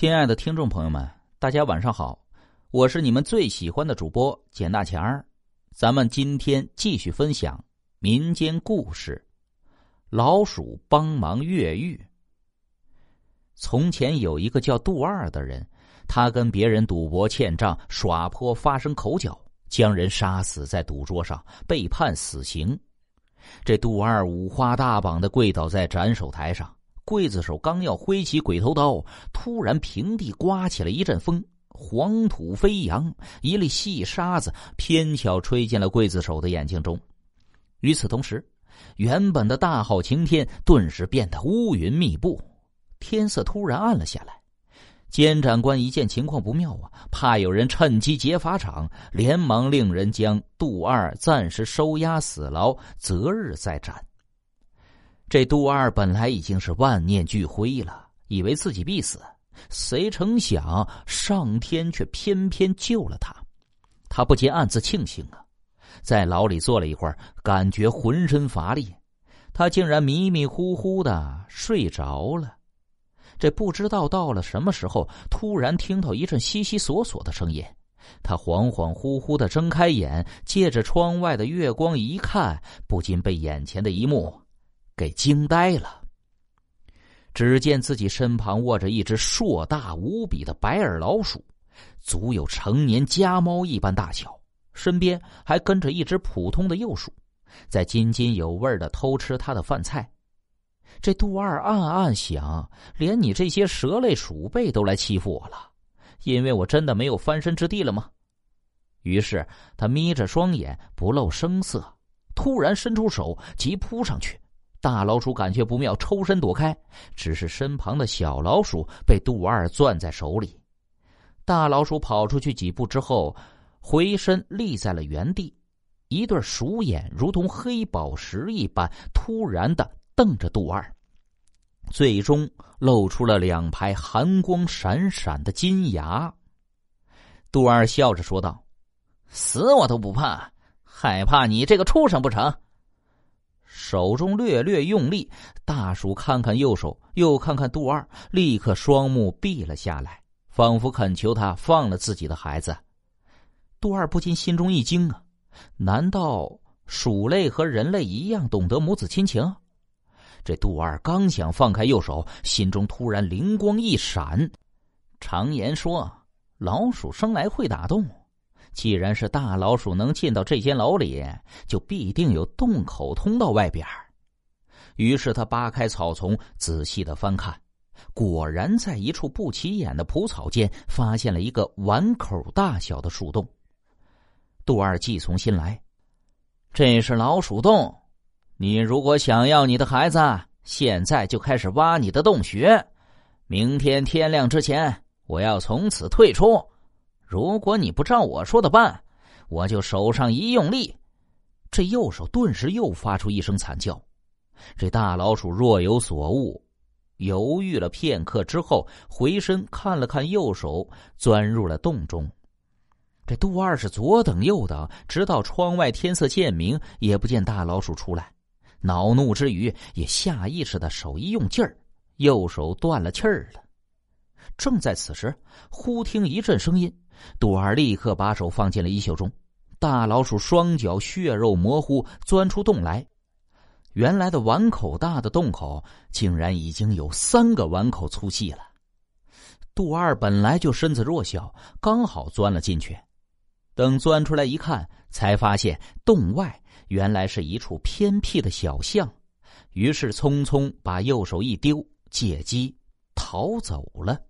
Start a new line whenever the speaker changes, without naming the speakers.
亲爱的听众朋友们，大家晚上好，我是你们最喜欢的主播简大强儿。咱们今天继续分享民间故事：老鼠帮忙越狱。从前有一个叫杜二的人，他跟别人赌博欠账，耍泼发生口角，将人杀死在赌桌上，被判死刑。这杜二五花大绑的跪倒在斩首台上。刽子手刚要挥起鬼头刀，突然平地刮起了一阵风，黄土飞扬，一粒细沙子偏巧吹进了刽子手的眼睛中。与此同时，原本的大好晴天顿时变得乌云密布，天色突然暗了下来。监斩官一见情况不妙啊，怕有人趁机劫法场，连忙令人将杜二暂时收押死牢，择日再斩。这杜二本来已经是万念俱灰了，以为自己必死，谁成想上天却偏偏救了他。他不禁暗自庆幸啊，在牢里坐了一会儿，感觉浑身乏力，他竟然迷迷糊糊的睡着了。这不知道到了什么时候，突然听到一阵悉悉索索的声音，他恍恍惚惚的睁开眼，借着窗外的月光一看，不禁被眼前的一幕。给惊呆了。只见自己身旁卧着一只硕大无比的白耳老鼠，足有成年家猫一般大小，身边还跟着一只普通的幼鼠，在津津有味的偷吃他的饭菜。这杜二暗暗想：连你这些蛇类鼠辈都来欺负我了，因为我真的没有翻身之地了吗？于是他眯着双眼，不露声色，突然伸出手，即扑上去。大老鼠感觉不妙，抽身躲开，只是身旁的小老鼠被杜二攥在手里。大老鼠跑出去几步之后，回身立在了原地，一对鼠眼如同黑宝石一般，突然的瞪着杜二，最终露出了两排寒光闪闪的金牙。杜二笑着说道：“死我都不怕，害怕你这个畜生不成？”手中略略用力，大鼠看看右手，又看看杜二，立刻双目闭了下来，仿佛恳求他放了自己的孩子。杜二不禁心中一惊啊！难道鼠类和人类一样懂得母子亲情？这杜二刚想放开右手，心中突然灵光一闪。常言说，老鼠生来会打洞。既然是大老鼠能进到这间牢里，就必定有洞口通到外边。于是他扒开草丛，仔细的翻看，果然在一处不起眼的蒲草间，发现了一个碗口大小的鼠洞。杜二计从心来，这是老鼠洞。你如果想要你的孩子，现在就开始挖你的洞穴。明天天亮之前，我要从此退出。如果你不照我说的办，我就手上一用力，这右手顿时又发出一声惨叫。这大老鼠若有所悟，犹豫了片刻之后，回身看了看右手，钻入了洞中。这杜二是左等右等，直到窗外天色渐明，也不见大老鼠出来。恼怒之余，也下意识的手一用劲儿，右手断了气儿了。正在此时，忽听一阵声音。杜二立刻把手放进了衣袖中，大老鼠双脚血肉模糊，钻出洞来。原来的碗口大的洞口，竟然已经有三个碗口粗细了。杜二本来就身子弱小，刚好钻了进去。等钻出来一看，才发现洞外原来是一处偏僻的小巷，于是匆匆把右手一丢，借机逃走了。